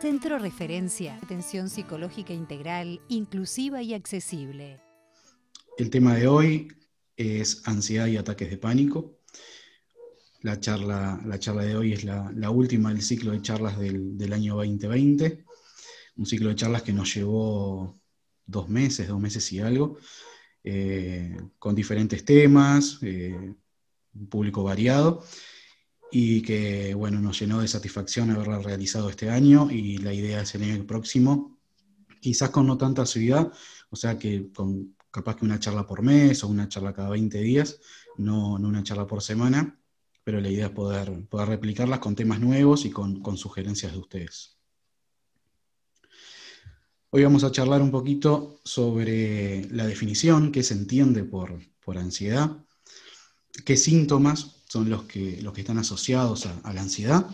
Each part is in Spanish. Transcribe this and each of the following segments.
Centro Referencia, atención psicológica integral, inclusiva y accesible. El tema de hoy es ansiedad y ataques de pánico. La charla, la charla de hoy es la, última del ciclo de charlas del, año 2020, un ciclo de charlas que nos llevó dos meses, dos meses y algo, eh, con diferentes temas, eh, un público variado y que bueno, nos llenó de satisfacción haberla realizado este año y la idea es el año próximo, quizás con no tanta asiduidad, o sea que con capaz que una charla por mes o una charla cada 20 días, no, no una charla por semana, pero la idea es poder, poder replicarlas con temas nuevos y con, con sugerencias de ustedes. Hoy vamos a charlar un poquito sobre la definición, qué se entiende por, por ansiedad, qué síntomas son los que, los que están asociados a, la ansiedad.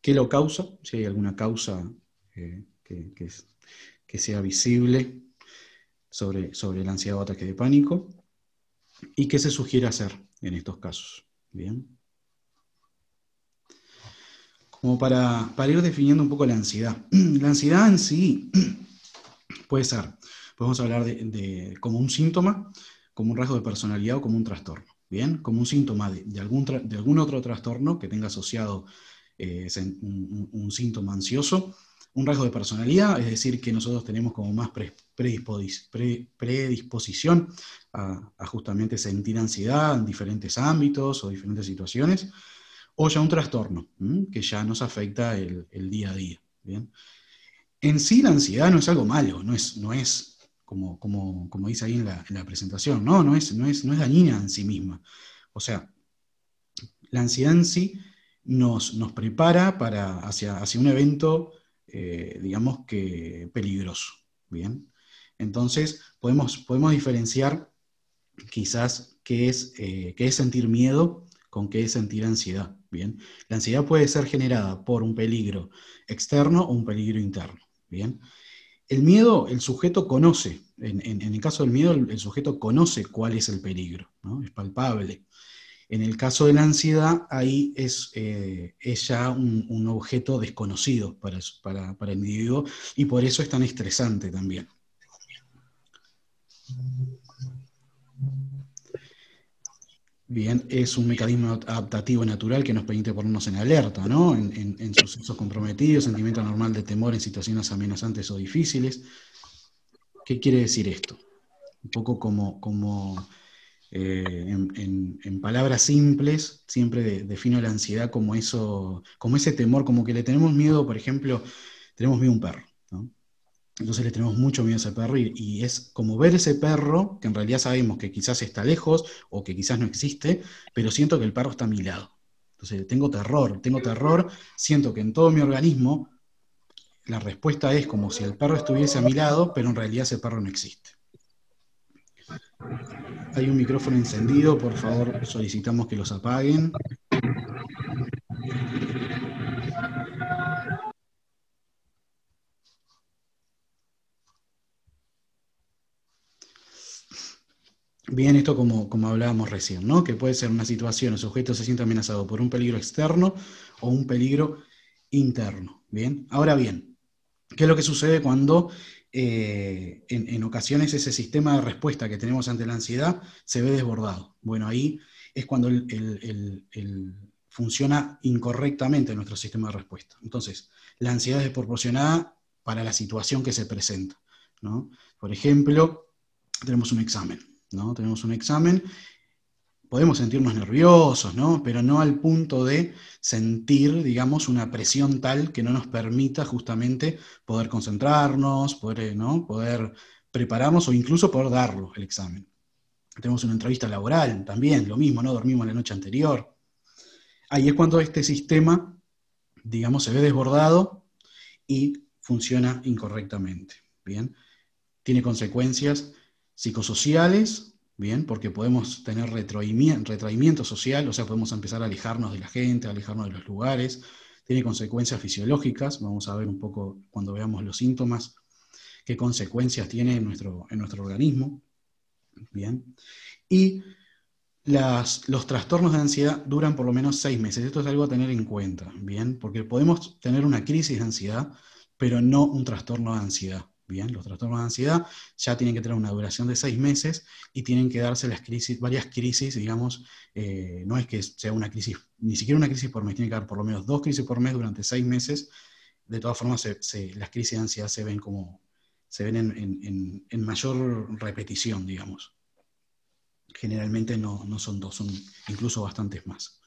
¿Qué lo causa? Si hay alguna causa eh, que, sea visible sobre, sobre la ansiedad o ataque de pánico. ¿Y qué se sugiere hacer en estos casos? Bien. Como para, para ir definiendo un poco la ansiedad. La ansiedad en sí puede ser, podemos hablar de, como un síntoma, como un rasgo de personalidad o como un trastorno. ¿Bien? Como un síntoma de, algún, de algún, otro trastorno que tenga asociado eh, un, síntoma ansioso, un rasgo de personalidad, es decir, que nosotros tenemos como más predisposición a, justamente sentir ansiedad en diferentes ámbitos o diferentes situaciones, o ya un trastorno, que ya nos afecta el, día a día. ¿bien? En sí la ansiedad no es algo malo, no es, no es como, como, dice ahí en la, presentación, no, no es, no, es, no es dañina en sí misma. O sea, la ansiedad en sí nos, nos prepara para, hacia, hacia un evento, eh, digamos que peligroso. Bien. Entonces, podemos, podemos diferenciar quizás qué es, eh, qué es sentir miedo con qué es sentir ansiedad. Bien. La ansiedad puede ser generada por un peligro externo o un peligro interno. Bien. El miedo, el sujeto conoce, en, el caso del miedo, el, sujeto conoce cuál es el peligro, ¿no? es palpable. En el caso de la ansiedad, ahí es, eh, ya un, objeto desconocido para, para el individuo y por eso es tan estresante también. Bien, es un mecanismo adaptativo natural que nos permite ponernos en alerta, ¿no? En, sucesos comprometidos, sentimiento normal de temor en situaciones amenazantes o difíciles. ¿Qué quiere decir esto? Un poco como, como eh, en, palabras simples, siempre defino la ansiedad como eso, como ese temor, como que le tenemos miedo, por ejemplo, tenemos miedo a un perro, ¿no? Entonces le tenemos mucho miedo a ese perro y, es como ver ese perro, que en realidad sabemos que quizás está lejos o que quizás no existe, pero siento que el perro está a mi lado. Entonces tengo terror, tengo terror, siento que en todo mi organismo la respuesta es como si el perro estuviese a mi lado, pero en realidad ese perro no existe. Hay un micrófono encendido, por favor solicitamos que los apaguen. Bien, esto como, como hablábamos recién, ¿no? Que puede ser una situación, el sujeto se siente amenazado por un peligro externo o un peligro interno. Bien, ahora bien, ¿qué es lo que sucede cuando eh, en, ocasiones ese sistema de respuesta que tenemos ante la ansiedad se ve desbordado? Bueno, ahí es cuando funciona incorrectamente nuestro sistema de respuesta. Entonces, la ansiedad es desproporcionada para la situación que se presenta. ¿no? Por ejemplo, tenemos un examen. ¿No? Tenemos un examen, podemos sentirnos nerviosos, ¿no? Pero no al punto de sentir, digamos, una presión tal que no nos permita justamente poder concentrarnos, poder, eh, ¿no? poder prepararnos o incluso poder darlo, el examen. Tenemos una entrevista laboral también, lo mismo, ¿no? Dormimos la noche anterior. Ahí es cuando este sistema, digamos, se ve desbordado y funciona incorrectamente. Bien, tiene consecuencias psicosociales, bien, porque podemos tener retraimiento, social, o sea, podemos empezar a alejarnos de la gente, alejarnos de los lugares, tiene consecuencias fisiológicas, vamos a ver un poco cuando veamos los síntomas, qué consecuencias tiene en nuestro, en nuestro organismo, bien, y los trastornos de ansiedad duran por lo menos seis meses. Esto es algo a tener en cuenta, ¿bien? Porque podemos tener una crisis de ansiedad, pero no un trastorno de ansiedad. Bien, los trastornos de ansiedad ya tienen que tener una duración de seis meses y tienen que darse las crisis, varias crisis, digamos, eh, no es que sea una crisis, ni siquiera una crisis por mes, tiene que haber por lo menos dos crisis por mes durante seis meses. De todas formas, las crisis de ansiedad se ven como, se ven en, mayor repetición, digamos. Generalmente no, no son dos, son incluso bastantes más.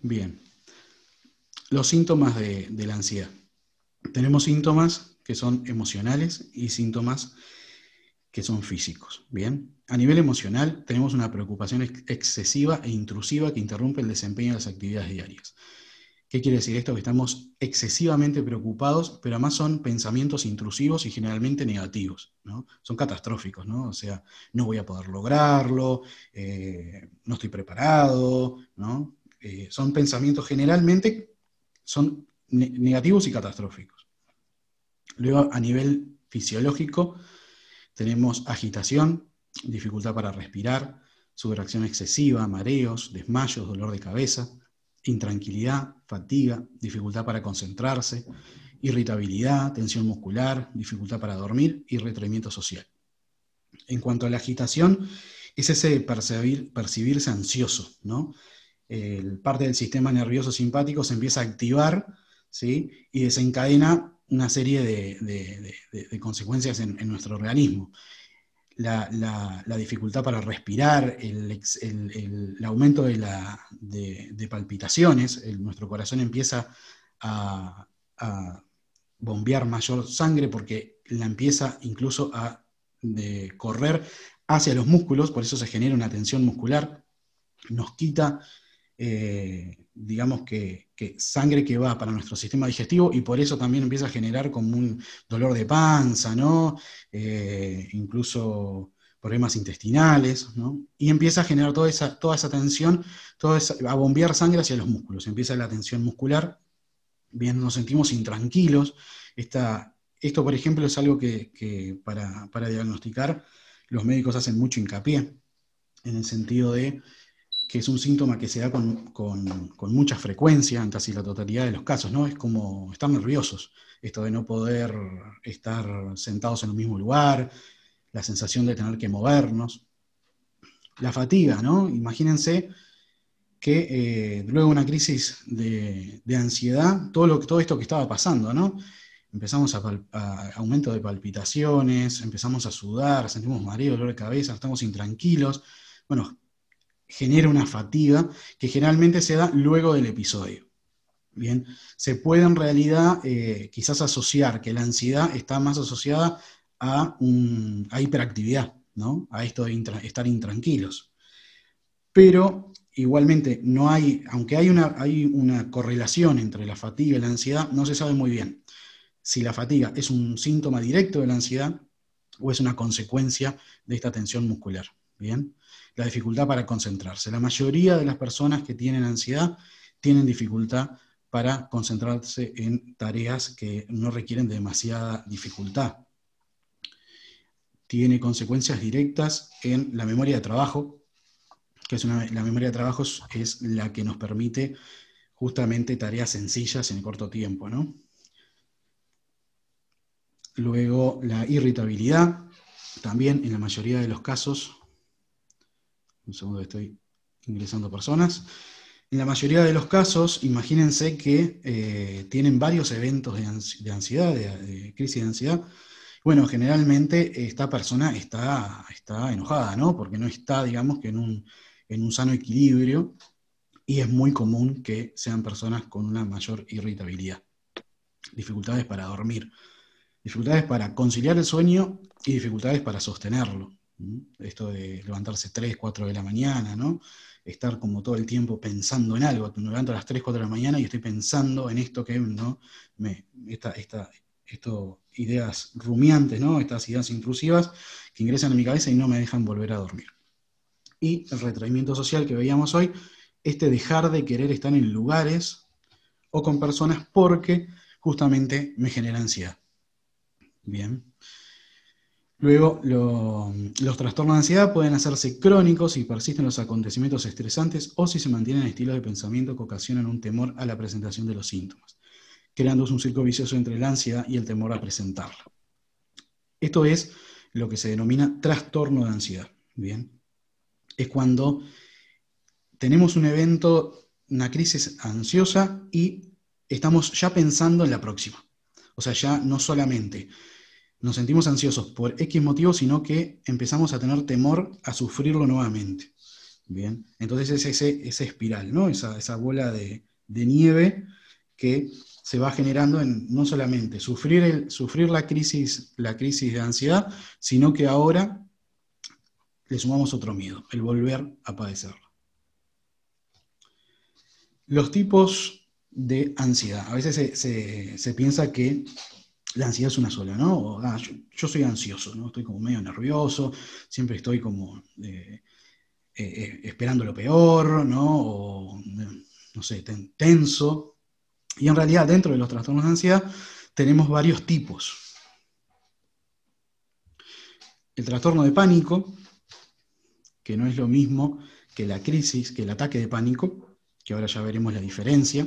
Bien, los síntomas de, la ansiedad. Tenemos síntomas que son emocionales y síntomas que son físicos. Bien, a nivel emocional tenemos una preocupación excesiva e intrusiva que interrumpe el desempeño de las actividades diarias. ¿Qué quiere decir esto? Que estamos excesivamente preocupados, pero además son pensamientos intrusivos y generalmente negativos, ¿no? Son catastróficos, ¿no? O sea, no voy a poder lograrlo, eh, no estoy preparado, ¿no? Eh, son pensamientos generalmente son negativos y catastróficos. Luego, a nivel fisiológico, tenemos agitación, dificultad para respirar, subracción excesiva, mareos, desmayos, dolor de cabeza, intranquilidad, fatiga, dificultad para concentrarse, irritabilidad, tensión muscular, dificultad para dormir y retraimiento social. En cuanto a la agitación, es ese percibir, percibirse ansioso, ¿no? El parte del sistema nervioso simpático se empieza a activar ¿sí? y desencadena una serie de, consecuencias en, nuestro organismo. La, dificultad para respirar, el, aumento de, palpitaciones, nuestro corazón empieza a, bombear mayor sangre porque la empieza incluso a correr hacia los músculos, por eso se genera una tensión muscular, nos quita eh, digamos que, sangre que va para nuestro sistema digestivo y por eso también empieza a generar como un dolor de panza, ¿no? Eh, incluso problemas intestinales, ¿no? Y empieza a generar toda esa, toda esa tensión, toda a bombear sangre hacia los músculos, empieza la tensión muscular, bien, nos sentimos intranquilos. esto, por ejemplo, es algo que, para, para diagnosticar los médicos hacen mucho hincapié, en el sentido de que es un síntoma que se da con, mucha frecuencia en casi la totalidad de los casos, ¿no? Es como estar nerviosos, esto de no poder estar sentados en el mismo lugar, la sensación de tener que movernos. La fatiga, ¿no? Imagínense que eh, luego de una crisis de, ansiedad, todo, lo, todo esto que estaba pasando, ¿no? Empezamos a, a, aumento de palpitaciones, empezamos a sudar, sentimos mareo, dolor de cabeza, estamos intranquilos. Bueno, genera una fatiga que generalmente se da luego del episodio. Bien, se puede en realidad eh, quizás asociar que la ansiedad está más asociada a, hiperactividad, ¿no? a esto de estar intranquilos. Pero igualmente, no hay, aunque hay una, hay una correlación entre la fatiga y la ansiedad, no se sabe muy bien si la fatiga es un síntoma directo de la ansiedad o es una consecuencia de esta tensión muscular. Bien la dificultad para concentrarse. La mayoría de las personas que tienen ansiedad tienen dificultad para concentrarse en tareas que no requieren demasiada dificultad. Tiene consecuencias directas en la memoria de trabajo, que es una, la memoria de trabajo es, la que nos permite justamente tareas sencillas en corto tiempo. ¿no? Luego la irritabilidad, también en la mayoría de los casos un segundo estoy ingresando personas. En la mayoría de los casos, imagínense que eh, tienen varios eventos de, ansiedad, de, crisis de ansiedad. Bueno, generalmente esta persona está, está enojada, ¿no? Porque no está, digamos, que en un, en un sano equilibrio y es muy común que sean personas con una mayor irritabilidad. Dificultades para dormir, dificultades para conciliar el sueño y dificultades para sostenerlo. Esto de levantarse 3, 4 de la mañana, ¿no? Estar como todo el tiempo pensando en algo. Me levanto a las 3, 4 de la mañana y estoy pensando en esto que, ¿no? Me, esta, esta, esto, ideas rumiantes, ¿no? Estas ideas intrusivas que ingresan a mi cabeza y no me dejan volver a dormir. Y el retraimiento social que veíamos hoy, este dejar de querer estar en lugares o con personas porque justamente me genera ansiedad. Bien. Luego, los trastornos de ansiedad pueden hacerse crónicos si persisten los acontecimientos estresantes o si se mantienen estilos de pensamiento que ocasionan un temor a la presentación de los síntomas, creándose un círculo vicioso entre la ansiedad y el temor a presentarla. Esto es lo que se denomina trastorno de ansiedad. Bien, es cuando tenemos un evento, una crisis ansiosa y estamos ya pensando en la próxima. O sea, ya no solamente nos sentimos ansiosos por X motivo, sino que empezamos a tener temor a sufrirlo nuevamente. Bien, entonces es ese, esa espiral, ¿no? esa, bola de, nieve que se va generando en no solamente sufrir, el, sufrir la, crisis, la crisis de ansiedad, sino que ahora le sumamos otro miedo, el volver a padecerlo. Los tipos de ansiedad. A veces se piensa que la ansiedad es una sola, ¿no? Ah, yo, soy ansioso, ¿no? Estoy como medio nervioso, siempre estoy como eh, eh, eh, esperando lo peor, ¿no? O, no sé, tenso. Y en realidad dentro de los trastornos de ansiedad tenemos varios tipos. El trastorno de pánico, que no es lo mismo que la crisis, que el ataque de pánico, que ahora ya veremos la diferencia.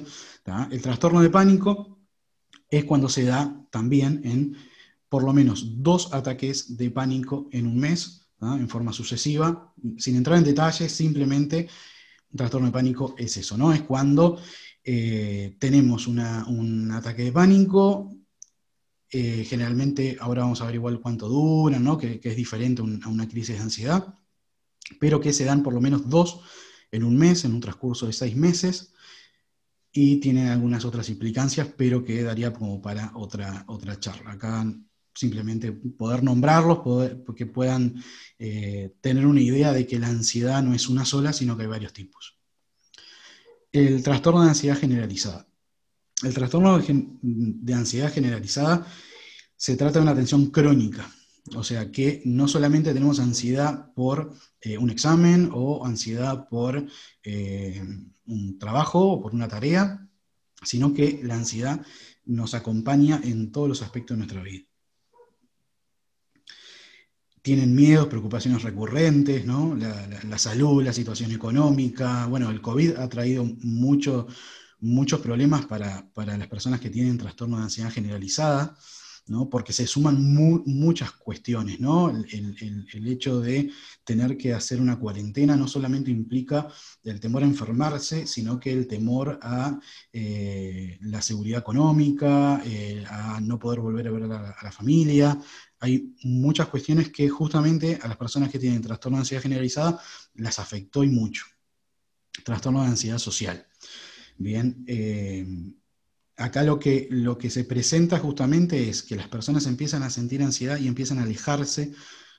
El trastorno de pánico es cuando se da también en por lo menos dos ataques de pánico en un mes, en forma sucesiva, sin entrar en detalles, simplemente un trastorno de pánico es eso, ¿no? Es cuando eh, tenemos un ataque de pánico, eh, generalmente, ahora vamos a ver igual cuánto dura, ¿no? que, es diferente a una crisis de ansiedad, pero que se dan por lo menos dos en un mes, en un transcurso de seis meses, y tienen algunas otras implicancias, pero que daría como para otra, otra charla. Acá simplemente poder nombrarlos, poder, que puedan eh, tener una idea de que la ansiedad no es una sola, sino que hay varios tipos. El trastorno de ansiedad generalizada. El trastorno de ansiedad generalizada se trata de una tensión crónica, o sea que no solamente tenemos ansiedad por eh, un examen o ansiedad por eh, un trabajo o por una tarea, sino que la ansiedad nos acompaña en todos los aspectos de nuestra vida. Tienen miedos, preocupaciones recurrentes, ¿no? la, salud, la situación económica. Bueno, el COVID ha traído muchos problemas para, para las personas que tienen trastorno de ansiedad generalizada porque se suman muchas cuestiones. ¿no? El, hecho de tener que hacer una cuarentena no solamente implica el temor a enfermarse, sino que el temor a eh, la seguridad económica, eh, a no poder volver a ver a la, familia. Hay muchas cuestiones que justamente a las personas que tienen trastorno de ansiedad generalizada las afectó y mucho. Trastorno de ansiedad social. Bien, eh, acá lo que, lo que se presenta justamente es que las personas empiezan a sentir ansiedad y empiezan a alejarse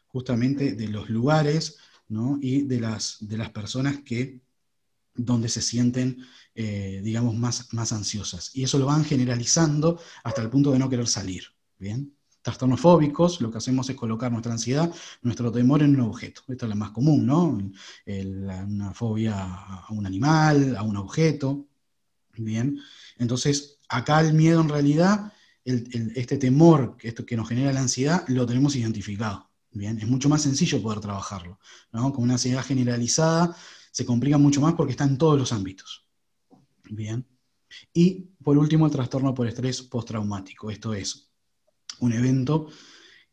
justamente de los lugares y de las, de las personas que donde se sienten, eh, digamos, más, más ansiosas. Y eso lo van generalizando hasta el punto de no querer salir. ¿bien? Trastornos fóbicos, lo que hacemos es colocar nuestra ansiedad, nuestro temor en un objeto. Esto es lo más común, ¿no? una fobia a un animal, a un objeto. Bien, entonces acá el miedo en realidad, este temor que, esto, que nos genera la ansiedad, lo tenemos identificado. Bien, es mucho más sencillo poder trabajarlo. ¿no? Con una ansiedad generalizada se complica mucho más porque está en todos los ámbitos. Bien. Y por último, el trastorno por estrés postraumático. Esto es un evento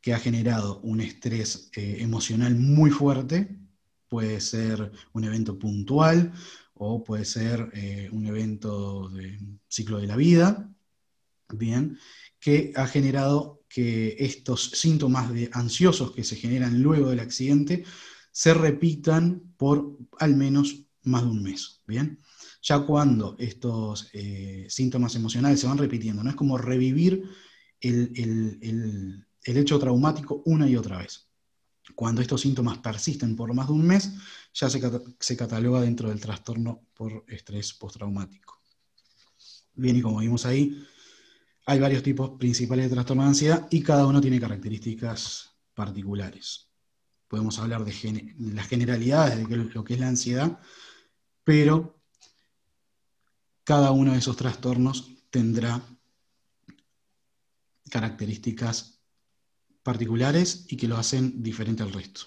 que ha generado un estrés eh, emocional muy fuerte. Puede ser un evento puntual, o puede ser eh, un evento de ciclo de la vida, bien, que ha generado que estos síntomas de ansiosos que se generan luego del accidente se repitan por al menos más de un mes, bien. Ya cuando estos eh, síntomas emocionales se van repitiendo, no es como revivir el hecho traumático una y otra vez. Cuando estos síntomas persisten por más de un mes, ya se, cataloga dentro del trastorno por estrés postraumático. Bien, y como vimos ahí, hay varios tipos principales de trastorno de ansiedad y cada uno tiene características particulares. Podemos hablar de, las generalidades de lo que es la ansiedad, pero cada uno de esos trastornos tendrá características particulares y que lo hacen diferente al resto.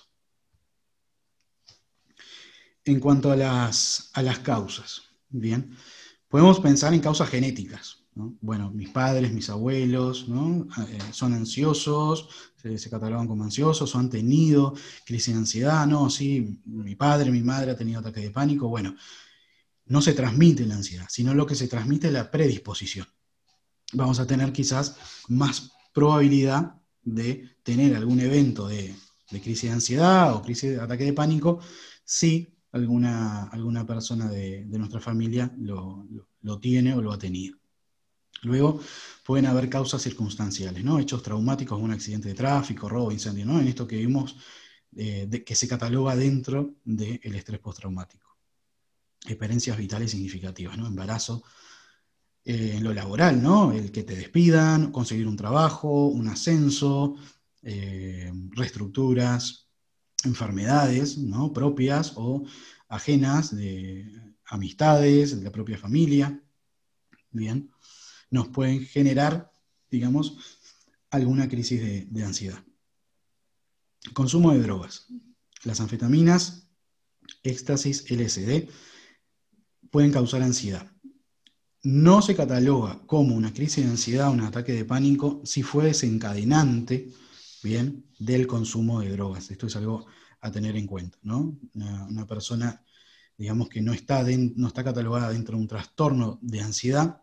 En cuanto a las, a las causas, bien, podemos pensar en causas genéticas. Bueno, mis padres, mis abuelos, eh, son ansiosos, se, catalogan como ansiosos o han tenido crisis de ansiedad, no, sí, mi padre, mi madre ha tenido ataque de pánico, bueno, no se transmite la ansiedad, sino lo que se transmite es la predisposición. Vamos a tener quizás más probabilidad de tener algún evento de, crisis de ansiedad o crisis de ataque de pánico si alguna, alguna persona de, nuestra familia lo, tiene o lo ha tenido. Luego pueden haber causas circunstanciales, ¿no? Hechos traumáticos, un accidente de tráfico, robo, incendio, ¿no? En esto que vimos eh, que se cataloga dentro del estrés postraumático. Experiencias vitales significativas, ¿no? Embarazo, eh, en lo laboral, ¿no? El que te despidan, conseguir un trabajo, un ascenso, eh, reestructuras, enfermedades, ¿no? Propias o ajenas de amistades, de la propia familia. Bien nos pueden generar, digamos, alguna crisis de, ansiedad. Consumo de drogas. Las anfetaminas, éxtasis, LSD, pueden causar ansiedad. No se cataloga como una crisis de ansiedad un ataque de pánico si fue desencadenante, bien, del consumo de drogas. Esto es algo a tener en cuenta, ¿no? Una, persona, digamos que no está, no está catalogada dentro de un trastorno de ansiedad,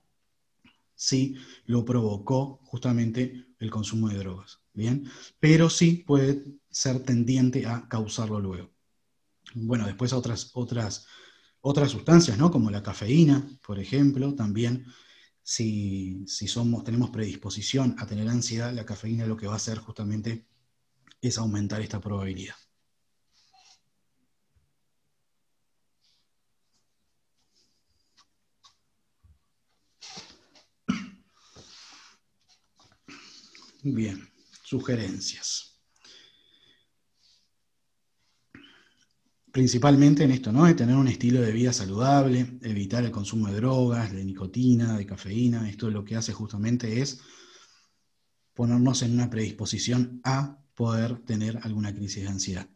sí lo provocó justamente el consumo de drogas, ¿bien? Pero sí puede ser tendiente a causarlo luego. Bueno, después otras, otras, otras sustancias, ¿no? Como la cafeína, por ejemplo, también si, si somos, tenemos predisposición a tener ansiedad, la cafeína lo que va a hacer justamente es aumentar esta probabilidad. Bien, sugerencias. Principalmente en esto, ¿no? De tener un estilo de vida saludable, evitar el consumo de drogas, de nicotina, de cafeína. Esto lo que hace justamente es ponernos en una predisposición a poder tener alguna crisis de ansiedad.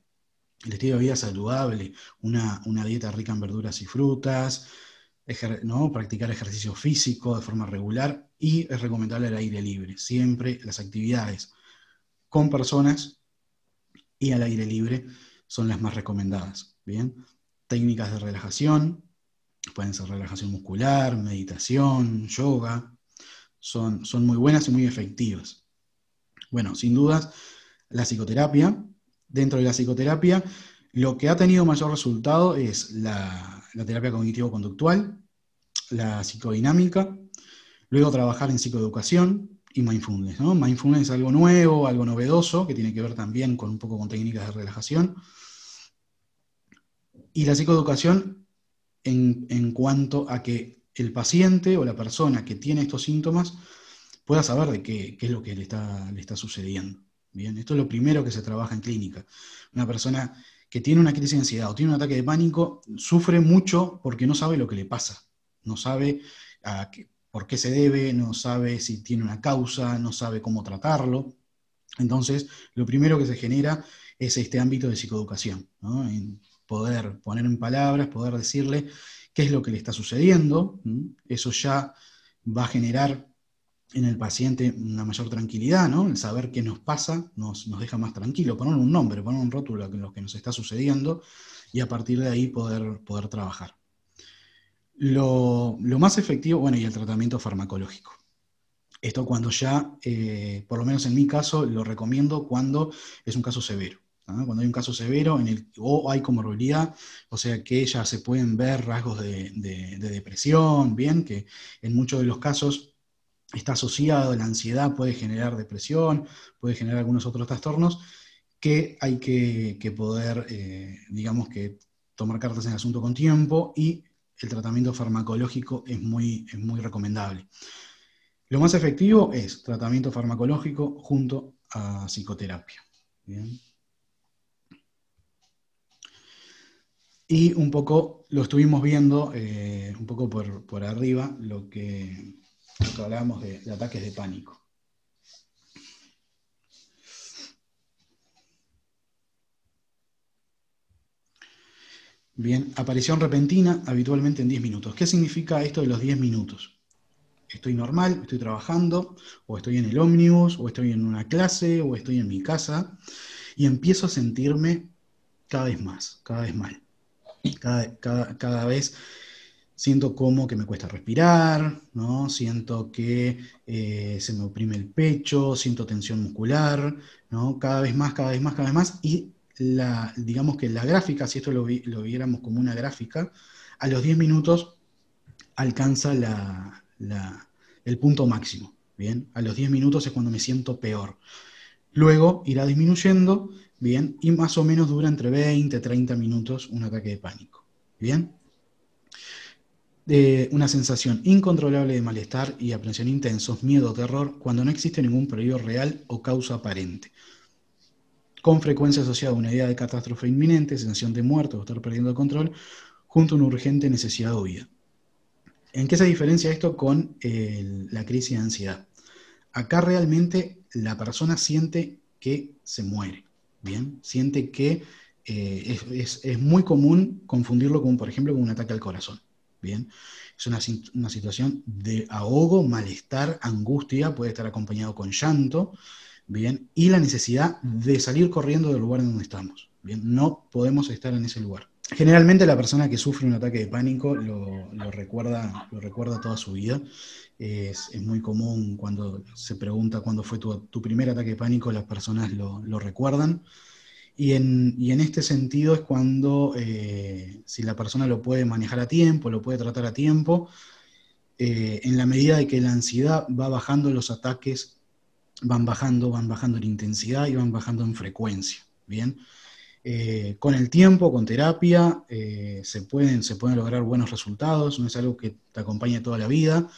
El estilo de vida saludable, una, una dieta rica en verduras y frutas, ¿no? practicar ejercicio físico de forma regular y es recomendable el aire libre. Siempre las actividades con personas y al aire libre son las más recomendadas. Bien, técnicas de relajación, pueden ser relajación muscular, meditación, yoga, son, son muy buenas y muy efectivas. Bueno, sin dudas, la psicoterapia. Dentro de la psicoterapia, lo que ha tenido mayor resultado es la, la terapia cognitivo-conductual, la psicodinámica, luego trabajar en psicoeducación y mindfulness. ¿no? Mindfulness es algo nuevo, algo novedoso, que tiene que ver también con un poco con técnicas de relajación. Y la psicoeducación en, en cuanto a que el paciente o la persona que tiene estos síntomas pueda saber de qué, qué es lo que le está, le está sucediendo. Bien, esto es lo primero que se trabaja en clínica. Una persona que tiene una crisis de ansiedad o tiene un ataque de pánico, sufre mucho porque no sabe lo que le pasa, no sabe por qué se debe, no sabe si tiene una causa, no sabe cómo tratarlo. Entonces, lo primero que se genera es este ámbito de psicoeducación, en poder poner en palabras, poder decirle qué es lo que le está sucediendo. Eso ya va a generar en el paciente una mayor tranquilidad, ¿no? El saber qué nos pasa nos, deja más tranquilo, poner un nombre, poner un rótulo a lo que nos está sucediendo y a partir de ahí poder, poder trabajar. Lo, más efectivo, bueno, y el tratamiento farmacológico. Esto cuando ya, eh, por lo menos en mi caso, lo recomiendo cuando es un caso severo. Cuando hay un caso severo en el, o hay comorbilidad, o sea que ya se pueden ver rasgos de, de depresión, bien, que en muchos de los casos está asociado, la ansiedad puede generar depresión, puede generar algunos otros trastornos que hay que, poder, eh, digamos que, tomar cartas en el asunto con tiempo y el tratamiento farmacológico es muy, muy recomendable. Lo más efectivo es tratamiento farmacológico junto a psicoterapia. Y un poco lo estuvimos viendo, eh, un poco por, por arriba, lo que hablábamos de, ataques de pánico. Bien, aparición repentina habitualmente en 10 minutos. ¿Qué significa esto de los 10 minutos? Estoy normal, estoy trabajando, o estoy en el ómnibus, o estoy en una clase, o estoy en mi casa, y empiezo a sentirme cada vez más, cada vez mal. Cada, cada, vez siento como que me cuesta respirar, ¿no? siento que eh, se me oprime el pecho, siento tensión muscular, ¿no? cada vez más, cada vez más, cada vez más, y la, digamos que la gráfica, si esto lo, viéramos como una gráfica, a los 10 minutos alcanza el punto máximo. Bien, a los 10 minutos es cuando me siento peor. Luego irá disminuyendo, bien, y más o menos dura entre 20 y 30 minutos un ataque de pánico. Bien. De una sensación incontrolable de malestar y aprensión intensos, miedo, terror, cuando no existe ningún peligro real o causa aparente con frecuencia asociada a una idea de catástrofe inminente, sensación de muerte o estar perdiendo el control, junto a una urgente necesidad de huida. ¿En qué se diferencia esto con la crisis de ansiedad? Acá realmente la persona siente que se muere, ¿bien? Siente que eh, es, muy común confundirlo con, por ejemplo, con un ataque al corazón, ¿bien? Es una, una situación de ahogo, malestar, angustia, puede estar acompañado con llanto, ¿bien? Y la necesidad de salir corriendo del lugar en donde estamos, ¿bien? No podemos estar en ese lugar. Generalmente la persona que sufre un ataque de pánico lo, recuerda, lo recuerda toda su vida. Es, muy común cuando se pregunta cuándo fue tu, primer ataque de pánico, las personas lo, recuerdan. Y en, en, este sentido es cuando, eh, si la persona lo puede manejar a tiempo, lo puede tratar a tiempo, eh, en la medida de que la ansiedad va bajando los ataques van bajando, van bajando en intensidad y van bajando en frecuencia. Bien. Eh, con el tiempo, con terapia, eh, se, pueden, se pueden lograr buenos resultados, no es algo que te acompañe toda la vida.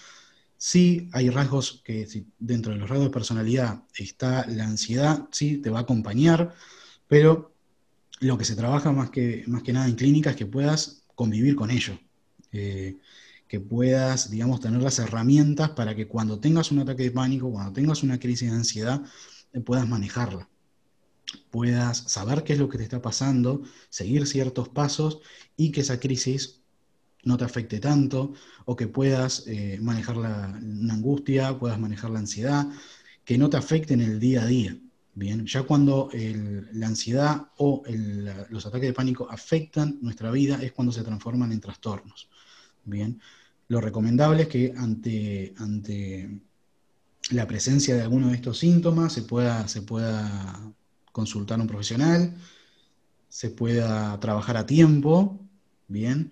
Sí, hay rasgos que dentro de los rasgos de personalidad está la ansiedad, sí, te va a acompañar, pero lo que se trabaja más que, más que nada en clínica es que puedas convivir con ello. Eh, puedas, digamos, tener las herramientas para que cuando tengas un ataque de pánico, cuando tengas una crisis de ansiedad, eh, puedas manejarla. Puedas saber qué es lo que te está pasando, seguir ciertos pasos y que esa crisis no te afecte tanto, o que puedas eh, manejar la, angustia, puedas manejar la ansiedad, que no te afecte en el día a día. Bien, ya cuando la ansiedad o los ataques de pánico afectan nuestra vida es cuando se transforman en trastornos. Bien, lo recomendable es que ante, ante la presencia de alguno de estos síntomas se pueda, se pueda consultar a un profesional, se pueda trabajar a tiempo, bien,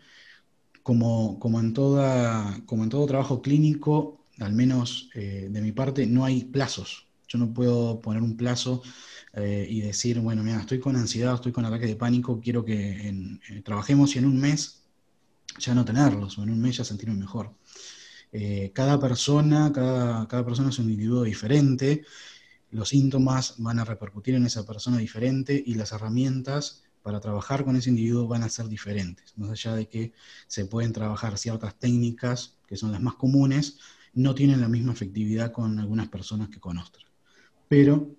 como, como, en, toda, como en todo trabajo clínico, al menos eh, de mi parte, no hay plazos. Yo no puedo poner un plazo eh, y decir, bueno, mira, estoy con ansiedad, estoy con ataque de pánico, quiero que eh, trabajemos y en un mes ya no tenerlos, o en un mes ya sentirme mejor. Eh, cada persona, cada, cada persona es un individuo diferente, los síntomas van a repercutir en esa persona diferente y las herramientas para trabajar con ese individuo van a ser diferentes. Más allá de que se pueden trabajar ciertas técnicas, que son las más comunes, no tienen la misma efectividad con algunas personas que con otras. Pero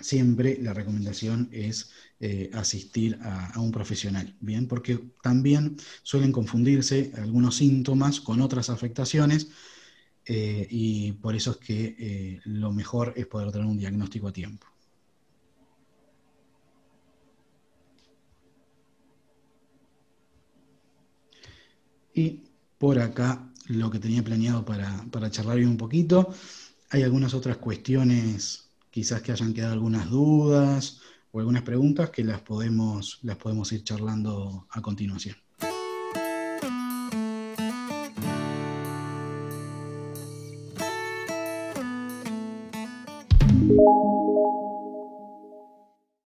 siempre la recomendación es eh, asistir a, un profesional, ¿bien? Porque también suelen confundirse algunos síntomas con otras afectaciones eh, y por eso es que eh, lo mejor es poder tener un diagnóstico a tiempo. Y por acá lo que tenía planeado para, charlar un poquito. Hay algunas otras cuestiones quizás que hayan quedado algunas dudas o algunas preguntas que las podemos, las podemos ir charlando a continuación.